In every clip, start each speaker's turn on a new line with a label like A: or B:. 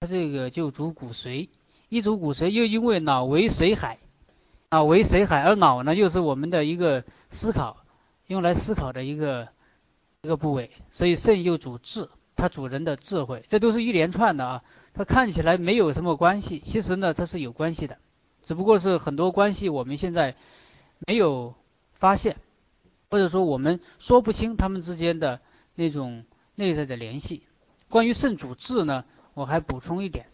A: 它这个就主骨髓，一主骨髓，又因为脑为髓海，脑为髓海，而脑呢又是我们的一个思考，用来思考的一个一个部位，所以肾又主智，它主人的智慧，这都是一连串的啊。它看起来没有什么关系，其实呢它是有关系的，只不过是很多关系我们现在没有发现，或者说我们说不清他们之间的那种内在的联系。关于肾主智呢？我还补充一点，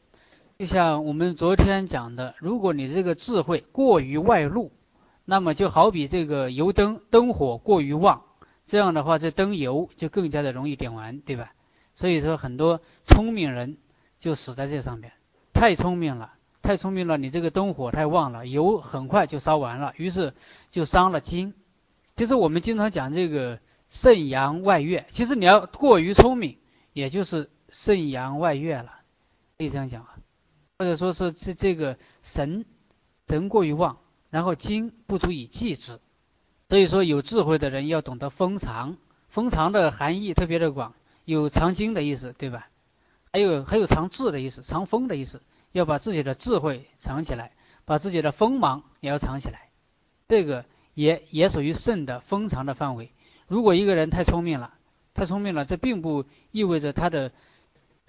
A: 就像我们昨天讲的，如果你这个智慧过于外露，那么就好比这个油灯灯火过于旺，这样的话这灯油就更加的容易点完，对吧？所以说很多聪明人就死在这上面，太聪明了，太聪明了，你这个灯火太旺了，油很快就烧完了，于是就伤了筋。其实我们经常讲这个肾阳外越，其实你要过于聪明，也就是。肾阳外越了，可以这样讲啊，或者说是这这个神神过于旺，然后精不足以济之，所以说有智慧的人要懂得封藏，封藏的含义特别的广，有藏精的意思，对吧？还有还有藏智的意思，藏锋的意思，要把自己的智慧藏起来，把自己的锋芒也要藏起来，这个也也属于肾的封藏的范围。如果一个人太聪明了，太聪明了，这并不意味着他的。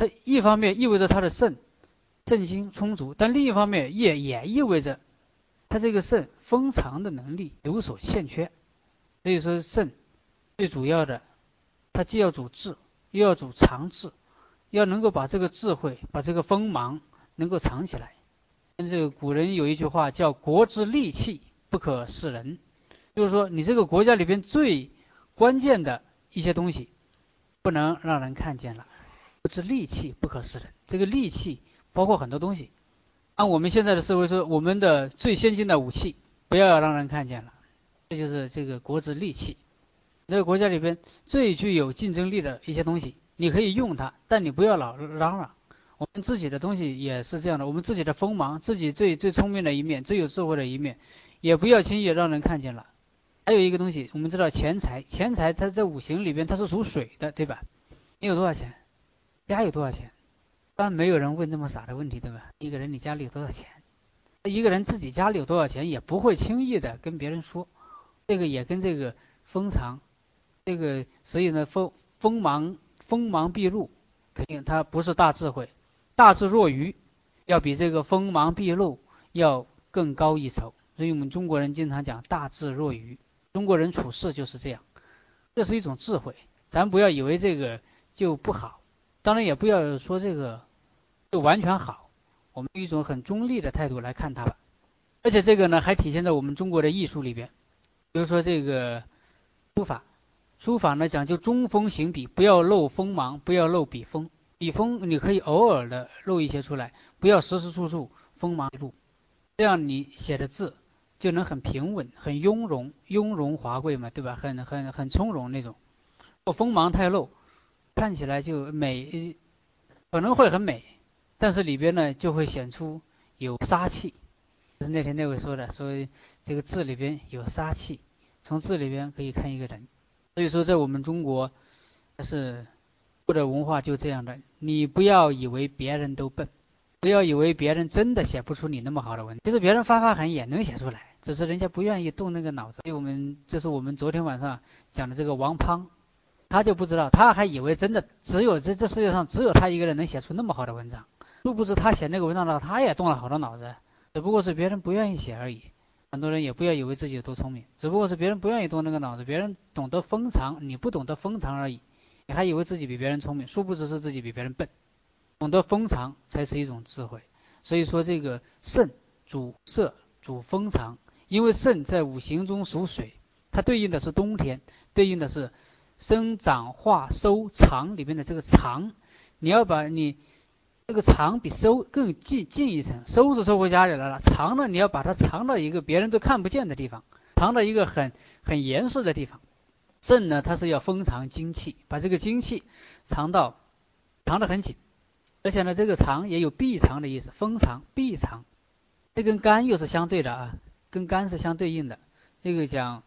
A: 它一方面意味着他的肾肾精充足，但另一方面也也意味着他这个肾封藏的能力有所欠缺。所以说肾最主要的，它既要主智，又要主藏智，要能够把这个智慧、把这个锋芒能够藏起来。跟这个古人有一句话叫“国之利器不可示人”，就是说你这个国家里边最关键的一些东西不能让人看见了。不是利器不可示人，这个利器包括很多东西。按我们现在的社会说，我们的最先进的武器不要让人看见了，这就是这个国之利器。这个国家里边最具有竞争力的一些东西，你可以用它，但你不要老嚷嚷。我们自己的东西也是这样的，我们自己的锋芒，自己最最聪明的一面，最有智慧的一面，也不要轻易让人看见了。还有一个东西，我们知道钱财，钱财它在五行里边它是属水的，对吧？你有多少钱？家有多少钱？一般没有人问这么傻的问题，对吧？一个人你家里有多少钱？一个人自己家里有多少钱，也不会轻易的跟别人说。这个也跟这个封藏，这个所以呢，锋锋芒锋芒毕露，肯定他不是大智慧，大智若愚，要比这个锋芒毕露要更高一筹。所以我们中国人经常讲大智若愚，中国人处事就是这样，这是一种智慧，咱不要以为这个就不好。当然也不要说这个就完全好，我们一种很中立的态度来看它吧。而且这个呢，还体现在我们中国的艺术里边，比如说这个书法，书法呢讲究中锋行笔，不要露锋芒，不要露笔锋，笔锋你可以偶尔的露一些出来，不要时时处处锋芒毕露，这样你写的字就能很平稳、很雍容、雍容华贵嘛，对吧？很很很从容那种。若锋芒太露。看起来就美，可能会很美，但是里边呢就会显出有杀气。就是那天那位说的，说这个字里边有杀气，从字里边可以看一个人。所以说，在我们中国，是或者文化就这样的。你不要以为别人都笨，不要以为别人真的写不出你那么好的文，其实别人发发狠也能写出来，只是人家不愿意动那个脑子。所以我们这是我们昨天晚上讲的这个王滂。他就不知道，他还以为真的只有这这世界上只有他一个人能写出那么好的文章，殊不知他写那个文章的话他也动了好多脑子，只不过是别人不愿意写而已。很多人也不要以为自己有多聪明，只不过是别人不愿意动那个脑子，别人懂得封藏，你不懂得封藏而已。你还以为自己比别人聪明，殊不知是自己比别人笨。懂得封藏才是一种智慧。所以说这个肾主色主封藏，因为肾在五行中属水，它对应的是冬天，对应的是。生长化收藏里面的这个藏，你要把你这个藏比收更近近一层，收是收回家里来了，藏呢你要把它藏到一个别人都看不见的地方，藏到一个很很严实的地方。肾呢它是要封藏精气，把这个精气藏到藏得很紧，而且呢这个藏也有闭藏的意思，封藏闭藏，这跟肝又是相对的啊，跟肝是相对应的。这个讲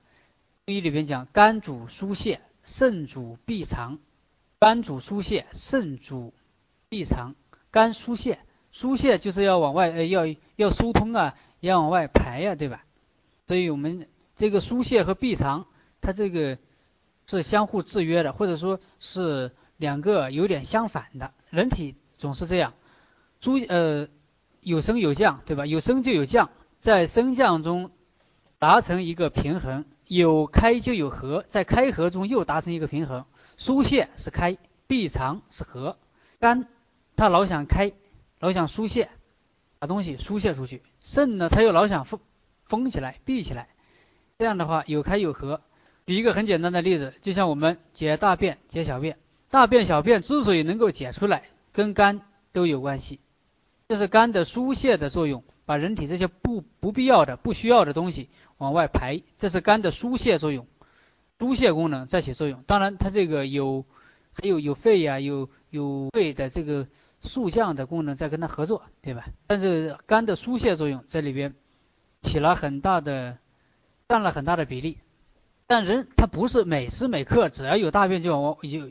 A: 中医里边讲肝主疏泄。肾主闭藏，肝主疏泄，肾主闭藏。肝疏泄，疏泄就是要往外，呃，要要疏通啊，要往外排呀，对吧？所以我们这个疏泄和闭藏，它这个是相互制约的，或者说是两个有点相反的。人体总是这样，疏呃有升有降，对吧？有升就有降，在升降中达成一个平衡，有开就有合，在开合中又达成一个平衡。疏泄是开，闭藏是合。肝它老想开，老想疏泄，把东西疏泄出去；肾呢，它又老想封封起来、闭起来。这样的话有开有合。举一个很简单的例子，就像我们解大便、解小便，大便、小便之所以能够解出来，跟肝都有关系。这是肝的疏泄的作用，把人体这些不不必要的、不需要的东西往外排，这是肝的疏泄作用。疏泄功能在起作用，当然它这个有还有有肺呀，有有肺的这个速降的功能在跟它合作，对吧？但是肝的疏泄作用在里边起了很大的占了很大的比例。但人他不是每时每刻只要有大便就往有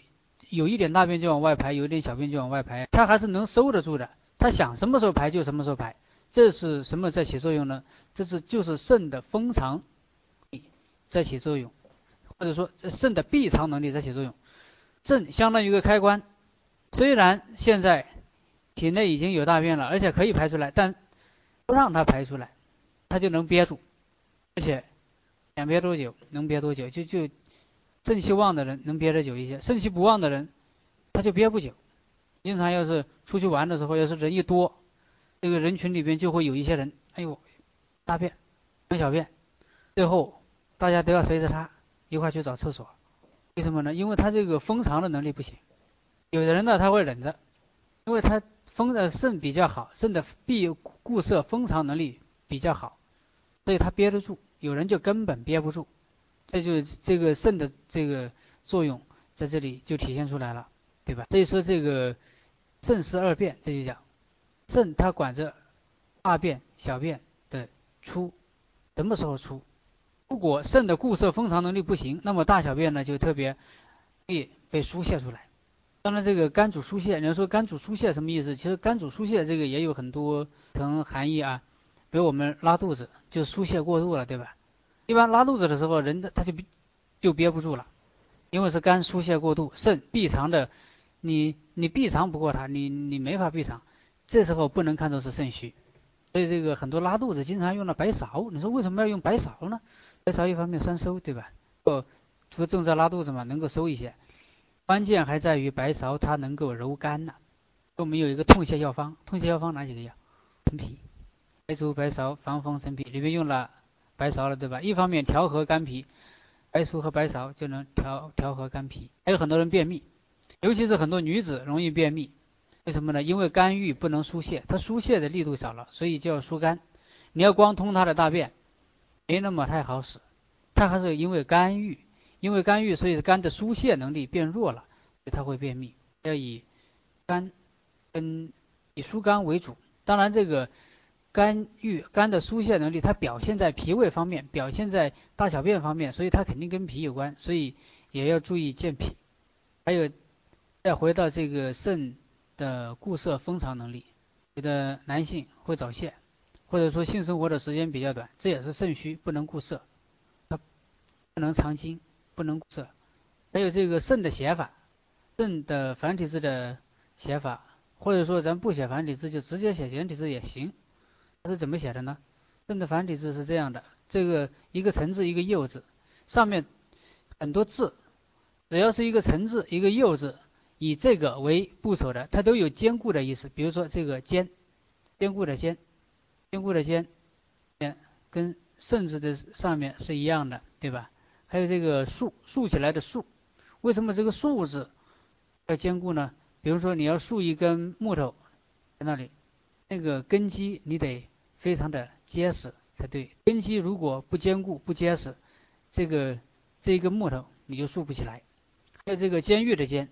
A: 有一点大便就往外排，有一点小便就往外排，他还是能收得住的。他想什么时候排就什么时候排，这是什么在起作用呢？这是就是肾的封藏在起作用。或者说，肾的闭藏能力在起作用。肾相当于一个开关，虽然现在体内已经有大便了，而且可以排出来，但不让它排出来，它就能憋住。而且想憋多久能憋多久，就就肾气旺的人能憋得久一些，肾气不旺的人他就憋不久。经常要是出去玩的时候，要是人一多，这个人群里边就会有一些人，哎呦，大便、小便，最后大家都要随着他。一块去找厕所，为什么呢？因为他这个封藏的能力不行。有的人呢，他会忍着，因为他封的肾比较好，肾的闭固摄封藏能力比较好，所以他憋得住。有人就根本憋不住，这就是这个肾的这个作用在这里就体现出来了，对吧？所以说这个肾湿二便，这就讲肾它管着大便、小便的出，什么时候出？如果肾的固摄封藏能力不行，那么大小便呢就特别易被疏泄出来。当然，这个肝主疏泄，你要说肝主疏泄什么意思？其实肝主疏泄这个也有很多层含义啊。比如我们拉肚子就疏泄过度了，对吧？一般拉肚子的时候，人的他就就憋不住了，因为是肝疏泄过度，肾闭藏的，你你闭藏不过它，你你没法闭藏，这时候不能看作是肾虚。所以这个很多拉肚子经常用了白芍，你说为什么要用白芍呢？白芍一方面酸收，对吧？哦，除正在拉肚子嘛，能够收一些。关键还在于白芍它能够柔肝呐。我们有一个痛泻药方，痛泻药方哪几个药？陈皮、白术、白芍、防风、陈皮，里面用了白芍了，对吧？一方面调和肝脾，白术和白芍就能调调和肝脾。还有很多人便秘，尤其是很多女子容易便秘，为什么呢？因为肝郁不能疏泄，它疏泄的力度少了，所以就要疏肝。你要光通它的大便。没那么太好使，它还是因为肝郁，因为肝郁，所以肝的疏泄能力变弱了，所以它会便秘。要以肝跟以疏肝为主。当然，这个肝郁肝的疏泄能力，它表现在脾胃方面，表现在大小便方面，所以它肯定跟脾有关，所以也要注意健脾。还有，再回到这个肾的固色封藏能力，有的男性会早泄。或者说性生活的时间比较短，这也是肾虚，不能固色，它不能藏精，不能固色。还有这个肾的写法，肾的繁体字的写法，或者说咱不写繁体字，就直接写简体字也行。它是怎么写的呢？肾的繁体字是这样的，这个一个辰字，一个酉字，上面很多字，只要是一个辰字，一个酉字，以这个为部首的，它都有坚固的意思。比如说这个坚，坚固的坚。坚固的坚，跟甚字的上面是一样的，对吧？还有这个竖竖起来的竖，为什么这个竖字要坚固呢？比如说你要竖一根木头在那里，那个根基你得非常的结实才对。根基如果不坚固不结实，这个这一根木头你就竖不起来。还有这个监狱的监，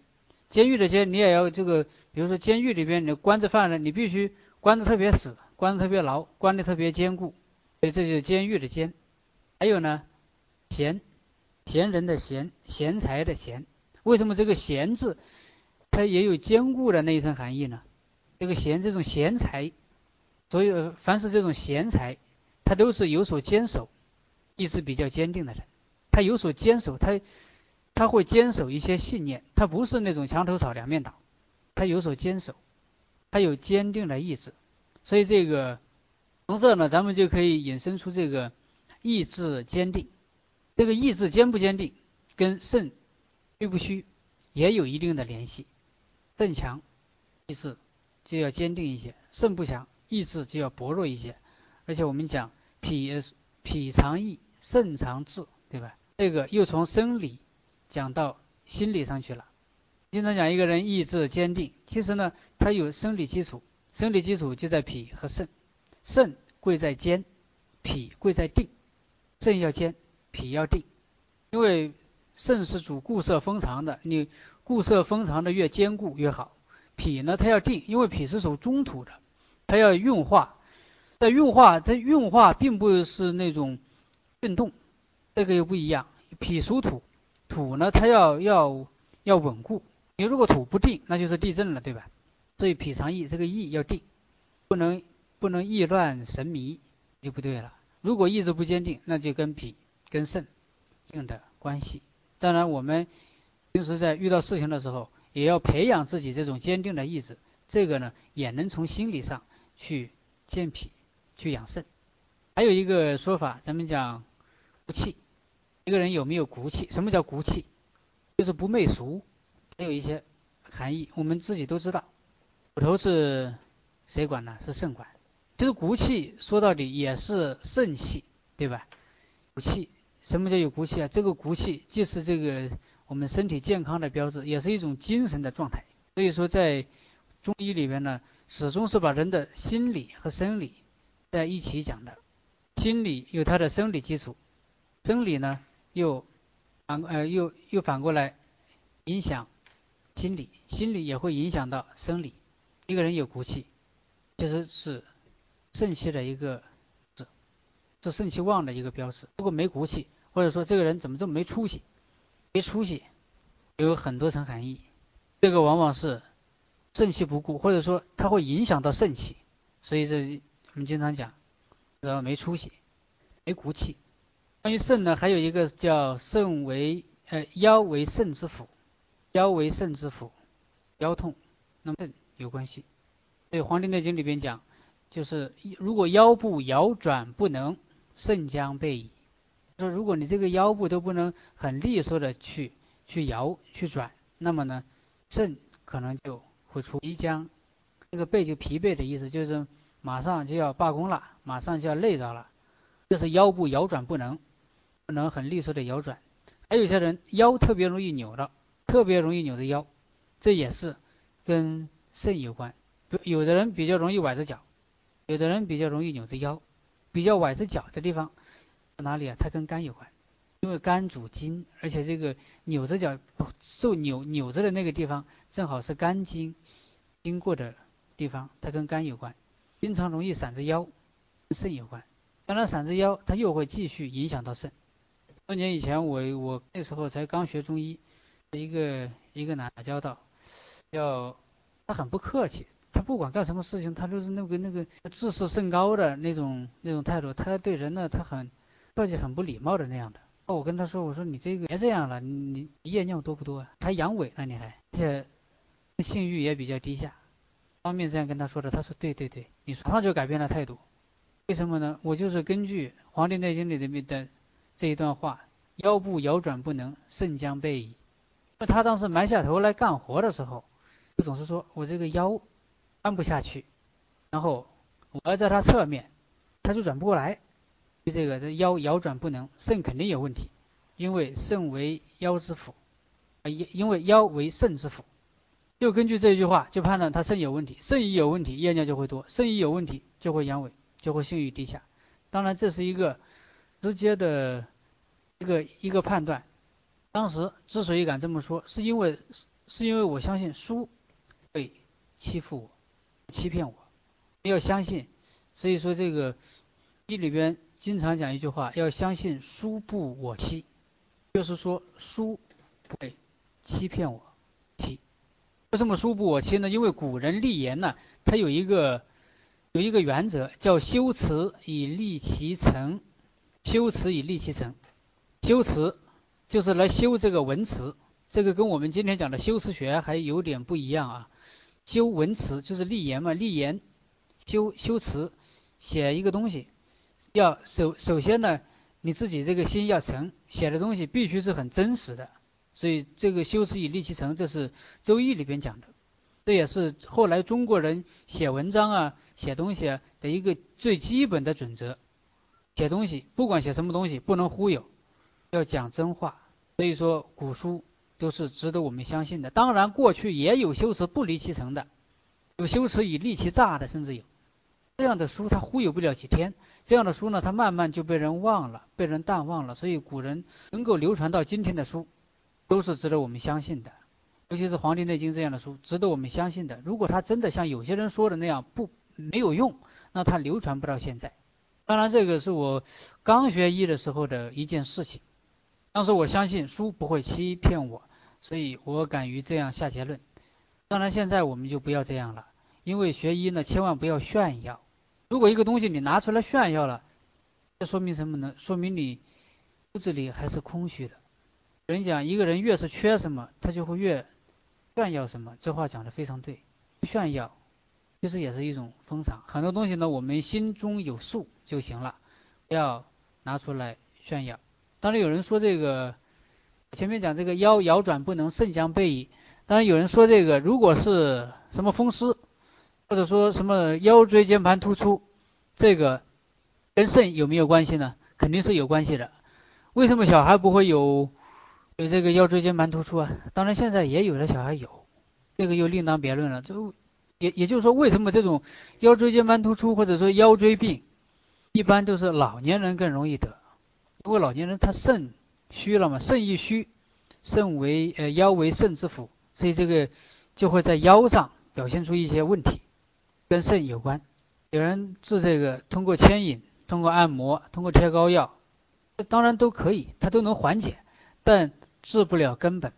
A: 监狱的监你也要这个，比如说监狱里边你关着犯人，你必须关的特别死。关的特别牢，关的特别坚固，所以这就是监狱的监。还有呢，贤，贤人的贤，贤才的贤。为什么这个贤字，它也有坚固的那一层含义呢？这个贤这种贤才，所以凡是这种贤才，他都是有所坚守，意志比较坚定的人。他有所坚守，他他会坚守一些信念，他不是那种墙头草两面倒，他有所坚守，他有坚定的意志。所以这个从这呢，咱们就可以引申出这个意志坚定。这个意志坚不坚定，跟肾虚不虚也有一定的联系。肾强，意志。就要坚定一些，肾不强，意志就要薄弱一些。而且我们讲脾脾藏意，肾藏志，对吧？这个又从生理讲到心理上去了。经常讲一个人意志坚定，其实呢，他有生理基础，生理基础就在脾和肾。肾贵在坚，脾贵在定。肾要坚，脾要定，因为肾是主固摄封藏的，你固摄封藏的越坚固越好。脾呢，它要定，因为脾是属中土的，它要运化。在运化，它运化并不是那种运动，这个又不一样。脾属土，土呢，它要要要稳固。你如果土不定，那就是地震了，对吧？所以脾藏意，这个意要定，不能不能意乱神迷就不对了。如果意志不坚定，那就跟脾跟肾硬的关系。当然，我们平时在遇到事情的时候。也要培养自己这种坚定的意志，这个呢也能从心理上去健脾、去养肾。还有一个说法，咱们讲不气，一个人有没有骨气？什么叫骨气？就是不媚俗，还有一些含义，我们自己都知道。骨头是谁管呢？是肾管。其实骨气说到底也是肾气，对吧？骨气，什么叫有骨气啊？这个骨气既是这个。我们身体健康的标志，也是一种精神的状态。所以说，在中医里边呢，始终是把人的心理和生理在一起讲的。心理有它的生理基础，生理呢又反呃又又反过来影响心理，心理也会影响到生理。一个人有骨气，其实是肾气的一个是是肾气旺的一个标志。如果没骨气，或者说这个人怎么这么没出息？没出息，有很多层含义。这个往往是肾气不固，或者说它会影响到肾气，所以这我们经常讲，然后没出息，没骨气。关于肾呢，还有一个叫肾为呃腰为肾之府，腰为肾之府，腰痛，那么肾有关系。所以《黄帝内经》里边讲，就是如果腰部摇转不能，肾将备矣。说如果你这个腰部都不能很利索的去去摇去转，那么呢，肾可能就会出即将，这个背就疲惫的意思，就是马上就要罢工了，马上就要累着了。这是腰部摇转不能，不能很利索的摇转。还有些人腰特别容易扭到，特别容易扭着腰，这也是跟肾有关。有的人比较容易崴着脚，有的人比较容易扭着腰，比较崴着脚的地方。哪里啊？它跟肝有关，因为肝主筋，而且这个扭着脚受扭扭着的那个地方，正好是肝经经过的地方，它跟肝有关。经常容易闪着腰，肾有关。当然闪着腰，它又会继续影响到肾。多年以前，我我那时候才刚学中医，一个一个男打交道，要他很不客气，他不管干什么事情，他都是那个那个自视甚高的那种那种态度。他对人呢，他很。客气很不礼貌的那样的，我跟他说，我说你这个别这样了，你你夜尿多不多啊？还阳痿呢，你还，而且性欲也比较低下，当面这样跟他说的，他说对对对，你马上就改变了态度，为什么呢？我就是根据《黄帝内经》里面的这一段话，腰部摇转不能，肾将备矣。那他当时埋下头来干活的时候，就总是说我这个腰弯不下去，然后我要在他侧面，他就转不过来。就这个，这腰摇转不能，肾肯定有问题，因为肾为腰之府，啊，因因为腰为肾之府，就根据这句话就判断他肾有问题，肾一有问题，夜尿就会多，肾一有问题就会阳痿，就会性欲低下。当然这是一个直接的一个一个判断。当时之所以敢这么说，是因为是因为我相信书会欺负我，欺骗我，要相信。所以说这个一里边。经常讲一句话，要相信书不我欺，就是说书不会欺骗我，欺，为什么书不我欺呢？因为古人立言呢，他有一个有一个原则，叫修辞以立其成。修辞以立其成，修辞就是来修这个文辞，这个跟我们今天讲的修辞学还有点不一样啊。修文辞就是立言嘛，立言修修辞，写一个东西，要首首先呢，你自己这个心要诚，写的东西必须是很真实的。所以这个修辞以立其成，这是《周易》里边讲的，这也是后来中国人写文章啊、写东西啊的一个最基本的准则。写东西不管写什么东西，不能忽悠，要讲真话。所以说古书都是值得我们相信的。当然，过去也有修辞不离其成的，有修辞以立其诈的，甚至有这样的书，他忽悠不了几天。这样的书呢，他慢慢就被人忘了，被人淡忘了。所以古人能够流传到今天的书。都是值得我们相信的，尤其是《黄帝内经》这样的书，值得我们相信的。如果它真的像有些人说的那样不没有用，那它流传不到现在。当然，这个是我刚学医的时候的一件事情。当时我相信书不会欺骗我，所以我敢于这样下结论。当然，现在我们就不要这样了，因为学医呢，千万不要炫耀。如果一个东西你拿出来炫耀了，这说明什么呢？说明你骨子里还是空虚的。人讲，一个人越是缺什么，他就会越炫耀什么。这话讲的非常对，炫耀其实也是一种风场。很多东西呢，我们心中有数就行了，不要拿出来炫耀。当然有人说这个，前面讲这个腰摇转不能，肾将背矣。当然有人说这个，如果是什么风湿，或者说什么腰椎间盘突出，这个跟肾有没有关系呢？肯定是有关系的。为什么小孩不会有？有这个腰椎间盘突出啊，当然现在也有的小孩有，这个又另当别论了。就也也就是说，为什么这种腰椎间盘突出或者说腰椎病，一般都是老年人更容易得，因为老年人他肾虚了嘛，肾一虚，肾为呃腰为肾之府，所以这个就会在腰上表现出一些问题，跟肾有关。有人治这个通过牵引、通过按摩、通过贴膏药，当然都可以，它都能缓解，但。治不了根本，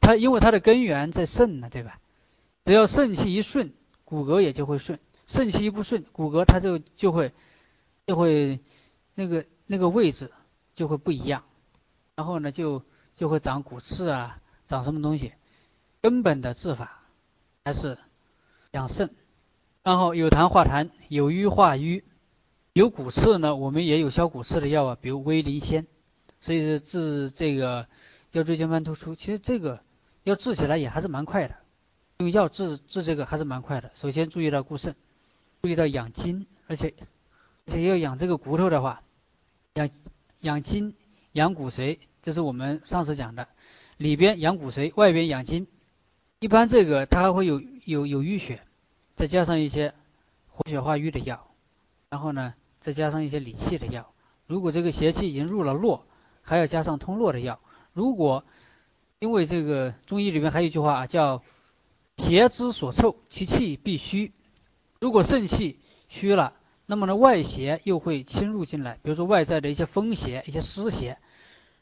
A: 它因为它的根源在肾呢，对吧？只要肾气一顺，骨骼也就会顺；肾气一不顺，骨骼它就就会就会那个那个位置就会不一样，然后呢就就会长骨刺啊，长什么东西？根本的治法还是养肾，然后有痰化痰，有瘀化瘀，有骨刺呢，我们也有消骨刺的药啊，比如威灵仙，所以是治这个。腰椎间盘突出，其实这个要治起来也还是蛮快的，用药治治这个还是蛮快的。首先注意到固肾，注意到养筋，而且且要养这个骨头的话，养养筋养骨髓，这是我们上次讲的，里边养骨髓，外边养筋。一般这个它还会有有有淤血，再加上一些活血化瘀的药，然后呢再加上一些理气的药。如果这个邪气已经入了络，还要加上通络的药。如果因为这个中医里面还有一句话啊，叫邪之所凑，其气必虚。如果肾气虚了，那么呢外邪又会侵入进来，比如说外在的一些风邪、一些湿邪，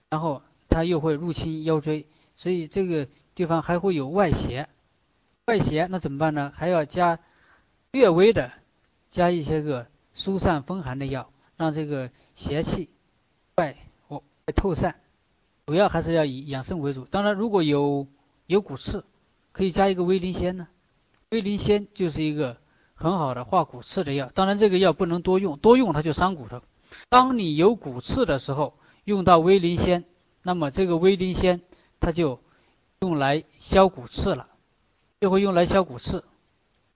A: 然后它又会入侵腰椎，所以这个地方还会有外邪。外邪那怎么办呢？还要加略微的加一些个疏散风寒的药，让这个邪气外哦透散。主要还是要以养生为主。当然，如果有有骨刺，可以加一个威灵仙呢。威灵仙就是一个很好的化骨刺的药。当然，这个药不能多用，多用它就伤骨头。当你有骨刺的时候，用到威灵仙，那么这个威灵仙它就用来消骨刺了，就会用来消骨刺。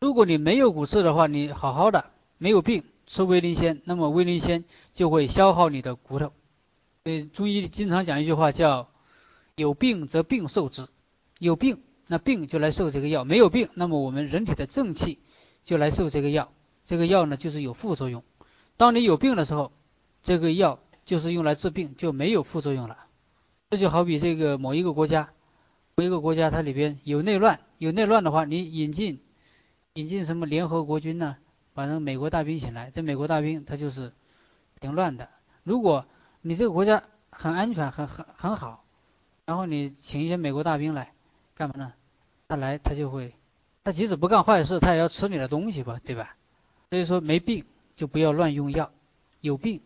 A: 如果你没有骨刺的话，你好好的没有病，吃威灵仙，那么威灵仙就会消耗你的骨头。呃，中医经常讲一句话，叫“有病则病受之”。有病，那病就来受这个药；没有病，那么我们人体的正气就来受这个药。这个药呢，就是有副作用。当你有病的时候，这个药就是用来治病，就没有副作用了。这就好比这个某一个国家，某一个国家它里边有内乱，有内乱的话，你引进引进什么联合国军呢？反正美国大兵请来，这美国大兵他就是平乱的。如果你这个国家很安全，很很很好，然后你请一些美国大兵来干嘛呢？他来他就会，他即使不干坏事，他也要吃你的东西吧，对吧？所以说没病就不要乱用药，有病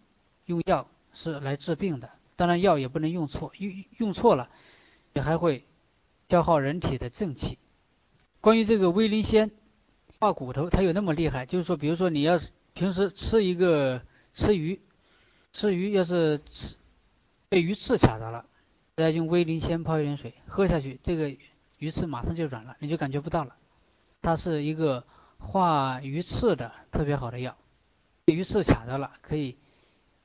A: 用药是来治病的，当然药也不能用错，用用错了也还会消耗人体的正气。关于这个威灵仙化骨头，它有那么厉害，就是说，比如说你要是平时吃一个吃鱼，吃鱼要是吃被鱼刺卡着了，再用威灵仙泡一点水喝下去，这个。鱼刺马上就软了，你就感觉不到了。它是一个化鱼刺的特别好的药，鱼刺卡着了，可以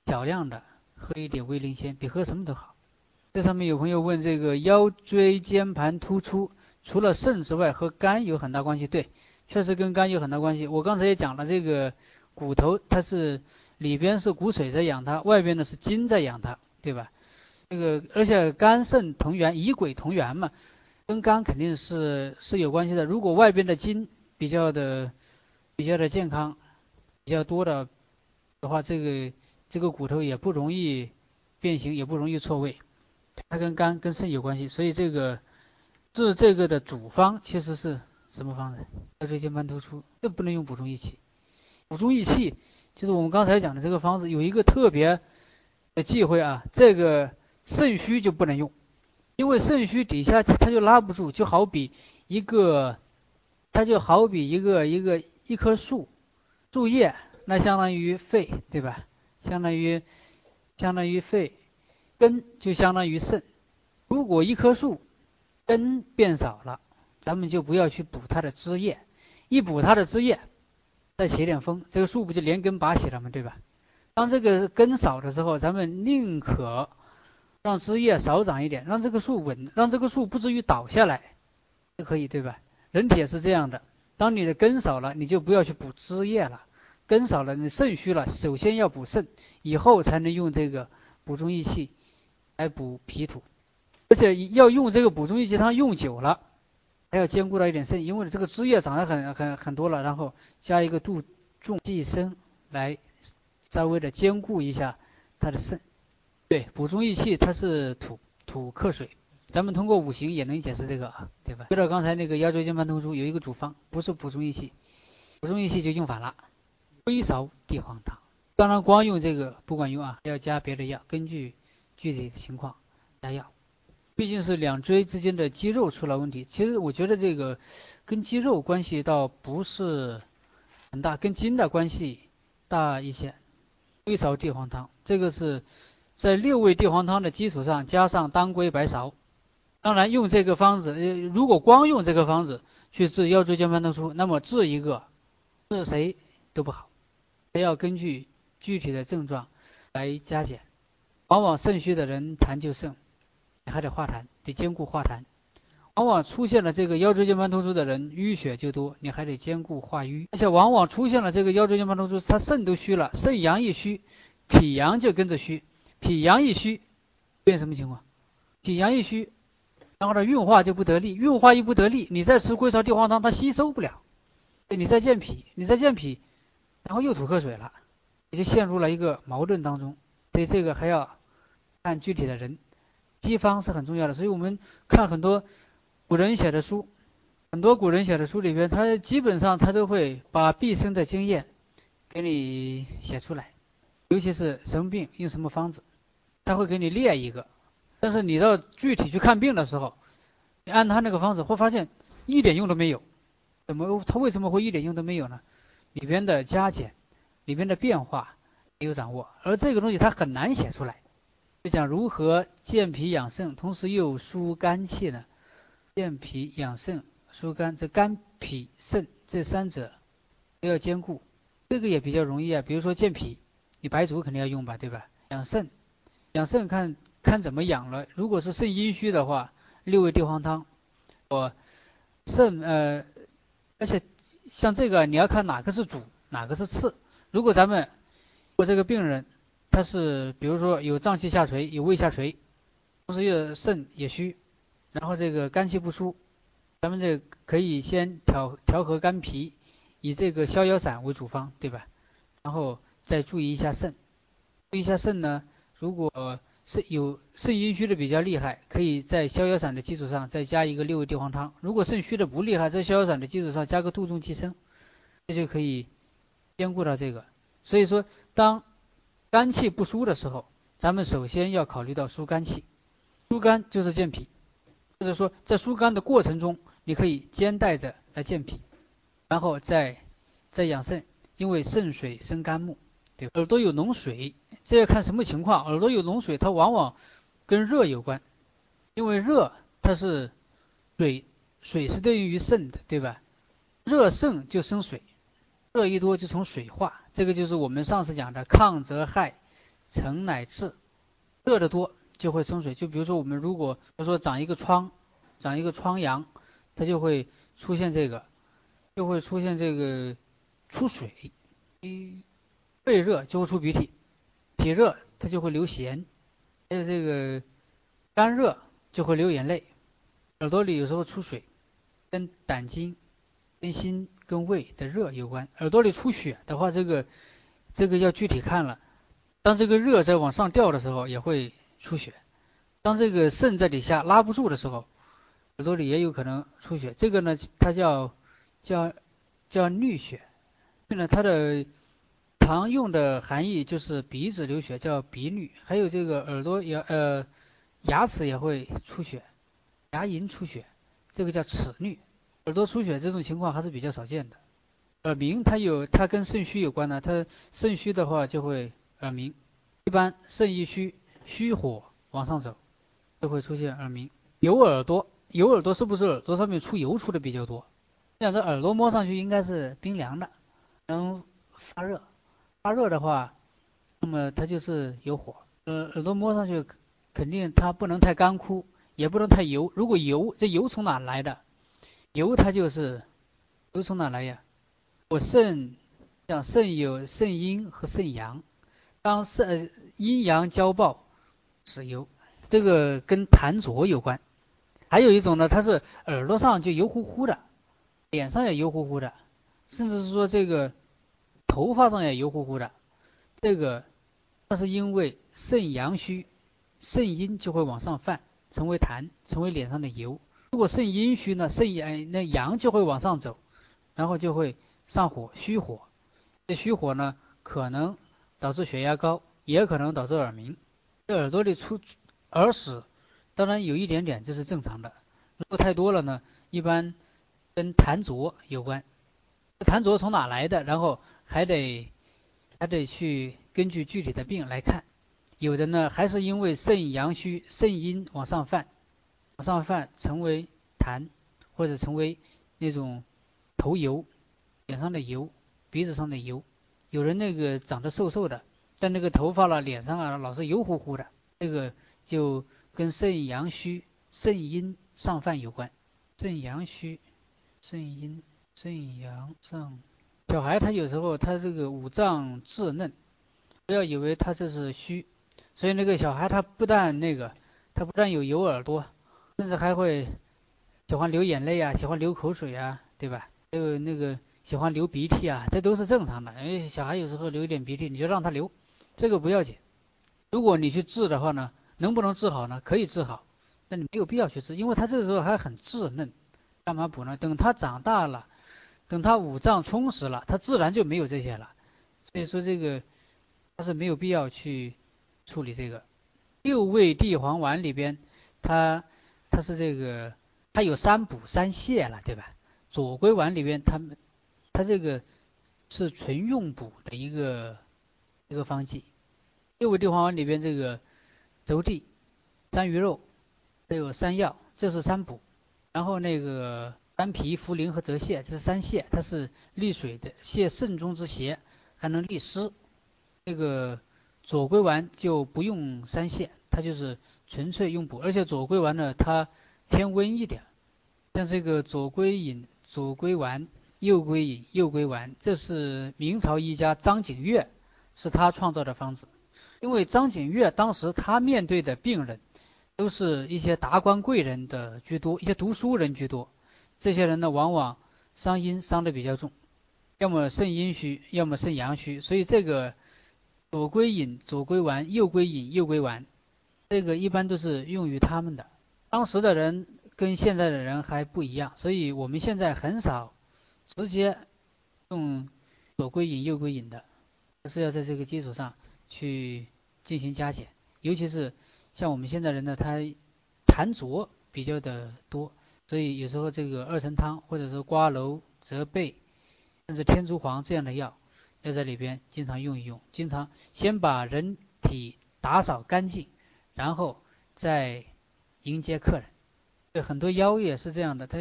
A: 少量的喝一点威灵仙，比喝什么都好。这上面有朋友问这个腰椎间盘突出，除了肾之外和肝有很大关系？对，确实跟肝有很大关系。我刚才也讲了，这个骨头它是里边是骨髓在养它，外边呢是筋在养它，对吧？这个而且肝肾同源，以鬼同源嘛。跟肝肯定是是有关系的。如果外边的筋比较的比较的健康，比较多的的话，这个这个骨头也不容易变形，也不容易错位。它跟肝跟肾有关系，所以这个治这个的主方其实是什么方子？腰椎间盘突出，这不能用补中益气。补中益气就是我们刚才讲的这个方子有一个特别的忌讳啊，这个肾虚就不能用。因为肾虚底下它就拉不住，就好比一个，它就好比一个一个一棵树，树叶那相当于肺，对吧？相当于相当于肺，根就相当于肾。如果一棵树根变少了，咱们就不要去补它的枝叶，一补它的枝叶，再起点风，这个树不就连根拔起了吗？对吧？当这个根少的时候，咱们宁可。让枝叶少长一点，让这个树稳，让这个树不至于倒下来，就可以，对吧？人体也是这样的，当你的根少了，你就不要去补枝叶了。根少了，你肾虚了，首先要补肾，以后才能用这个补中益气来补脾土。而且要用这个补中益气汤用久了，还要兼顾到一点肾，因为这个枝叶长得很很很多了，然后加一个杜仲济生来稍微的兼顾一下它的肾。对，补中益气，它是土，土克水。咱们通过五行也能解释这个啊，对吧？回到刚才那个腰椎间盘突出，有一个主方，不是补中益气，补中益气就用反了，归芍地黄汤。当然，光用这个不管用啊，要加别的药，根据具体的情况加药。毕竟是两椎之间的肌肉出了问题。其实我觉得这个跟肌肉关系倒不是很大，跟筋的关系大一些。归芍地黄汤，这个是。在六味地黄汤的基础上加上当归、白芍，当然用这个方子，如果光用这个方子去治腰椎间盘突出，那么治一个治谁都不好，还要根据具体的症状来加减。往往肾虚的人痰就盛，你还得化痰，得兼顾化痰；往往出现了这个腰椎间盘突出的人淤血就多，你还得兼顾化瘀。而且往往出现了这个腰椎间盘突出，他肾都虚了，肾阳一虚，脾阳就跟着虚。脾阳一虚，变什么情况？脾阳一虚，然后呢运化就不得力，运化一不得力，你再吃归芍地黄汤，它吸收不了，你再健脾，你再健脾，然后又吐克水了，你就陷入了一个矛盾当中。所以这个还要看具体的人，机方是很重要的。所以我们看很多古人写的书，很多古人写的书里边，他基本上他都会把毕生的经验给你写出来，尤其是什么病用什么方子。他会给你列一个，但是你到具体去看病的时候，你按他那个方子，会发现一点用都没有。怎么？他为什么会一点用都没有呢？里边的加减，里边的变化没有掌握，而这个东西他很难写出来。就讲如何健脾养肾，同时又疏肝气呢？健脾养肾、疏肝，这肝、脾、肾这三者都要兼顾。这个也比较容易啊，比如说健脾，你白术肯定要用吧，对吧？养肾。养肾看看怎么养了，如果是肾阴虚的话，六味地黄汤。我肾呃，而且像这个你要看哪个是主，哪个是次。如果咱们我这个病人他是比如说有脏器下垂，有胃下垂，同时又肾也虚，然后这个肝气不舒，咱们这可以先调调和肝脾，以这个逍遥散为主方，对吧？然后再注意一下肾，注意一下肾呢。如果肾有肾阴虚的比较厉害，可以在逍遥散的基础上再加一个六味地黄汤。如果肾虚的不厉害，在逍遥散的基础上加个杜仲济参，这就可以兼顾到这个。所以说，当肝气不舒的时候，咱们首先要考虑到疏肝气。疏肝就是健脾，或者说在疏肝的过程中，你可以兼带着来健脾，然后再再养肾，因为肾水生肝木。对，耳朵有脓水。这要看什么情况，耳朵有脓水，它往往跟热有关，因为热它是水，水是对应于肾的，对吧？热盛就生水，热一多就从水化，这个就是我们上次讲的亢则害，成乃至，热的多就会生水。就比如说我们如果比如说长一个疮，长一个疮疡，它就会出现这个，就会出现这个出水，一肺热就会出鼻涕。脾热，它就会流涎；还有这个肝热就会流眼泪。耳朵里有时候出水，跟胆经、跟心、跟胃的热有关。耳朵里出血的话，这个这个要具体看了。当这个热在往上掉的时候，也会出血；当这个肾在底下拉不住的时候，耳朵里也有可能出血。这个呢，它叫叫叫衄血，呢它的。常用的含义就是鼻子流血叫鼻衄，还有这个耳朵也呃牙齿也会出血，牙龈出血，这个叫齿衄。耳朵出血这种情况还是比较少见的。耳鸣它有它跟肾虚有关呢，它肾虚的话就会耳鸣，一般肾一虚虚火往上走就会出现耳鸣。有耳朵有耳朵是不是耳朵上面出油出的比较多？这这耳朵摸上去应该是冰凉的，能发热。发热的话，那么它就是有火。呃，耳朵摸上去肯定它不能太干枯，也不能太油。如果油，这油从哪来的？油它就是油从哪来呀？我肾像肾有肾阴和肾阳，当肾阴阳交暴是油，这个跟痰浊有关。还有一种呢，它是耳朵上就油乎乎的，脸上也油乎乎的，甚至是说这个。头发上也油乎乎的，这个那是因为肾阳虚，肾阴就会往上泛，成为痰，成为脸上的油。如果肾阴虚呢，肾阳那阳就会往上走，然后就会上火，虚火。这虚火呢，可能导致血压高，也可能导致耳鸣。这耳朵里出耳屎，当然有一点点这是正常的，如果太多了呢，一般跟痰浊有关。痰浊从哪来的？然后。还得还得去根据具体的病来看，有的呢还是因为肾阳虚，肾阴往上泛，往上泛成为痰，或者成为那种头油、脸上的油、鼻子上的油。有人那个长得瘦瘦的，但那个头发了、脸上啊老是油乎乎的，这个就跟肾阳虚、肾阴上泛有关。肾阳虚、肾阴、肾阳上。小孩他有时候他这个五脏稚嫩，不要以为他这是虚，所以那个小孩他不但那个，他不但有油耳朵，甚至还会喜欢流眼泪啊，喜欢流口水啊，对吧？还有那个喜欢流鼻涕啊，这都是正常的。因为小孩有时候流一点鼻涕，你就让他流，这个不要紧。如果你去治的话呢，能不能治好呢？可以治好，那你没有必要去治，因为他这个时候还很稚嫩，干嘛补呢？等他长大了。等他五脏充实了，他自然就没有这些了。所以说这个他是没有必要去处理这个。六味地黄丸里边，它它是这个它有三补三泻了，对吧？左归丸里边，它它这个是纯用补的一个一个方剂。六味地黄丸里边这个轴地、山萸肉还有山药，这是三补。然后那个。丹皮、茯苓和泽泻，这是三泻，它是利水的，泻肾中之邪，还能利湿。这个左归丸就不用三泻，它就是纯粹用补，而且左归丸呢，它偏温一点。像这个左归饮、左归丸、右归饮、右归丸，这是明朝医家张景岳是他创造的方子。因为张景岳当时他面对的病人都是一些达官贵人的居多，一些读书人居多。这些人呢，往往伤阴伤的比较重，要么肾阴虚，要么肾阳虚，所以这个左归饮、左归丸、右归饮、右归丸，这个一般都是用于他们的。当时的人跟现在的人还不一样，所以我们现在很少直接用左归饮右归饮的，是要在这个基础上去进行加减。尤其是像我们现在人呢，他痰浊比较的多，所以有时候这个二陈汤或者说瓜蒌、泽贝，甚至天竺黄这样的药，要在里边经常用一用。经常先把人体打扫干净，然后再迎接客人。对很多腰也是这样的，他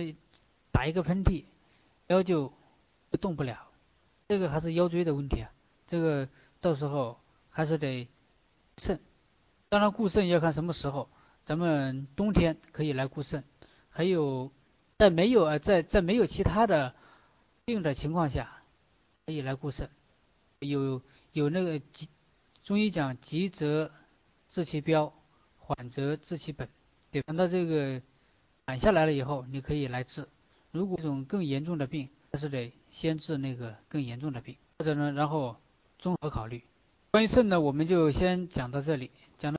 A: 打一个喷嚏，腰就动不了。这个还是腰椎的问题啊，这个到时候还是得肾。当然，固肾要看什么时候。咱们冬天可以来固肾，还有在没有呃在在没有其他的病的情况下，可以来固肾。有有那个急，中医讲急则治其标，缓则治其本。对，等到这个缓下来了以后，你可以来治。如果这种更严重的病，还是得先治那个更严重的病，或者呢，然后综合考虑。关于肾呢，我们就先讲到这里，讲到。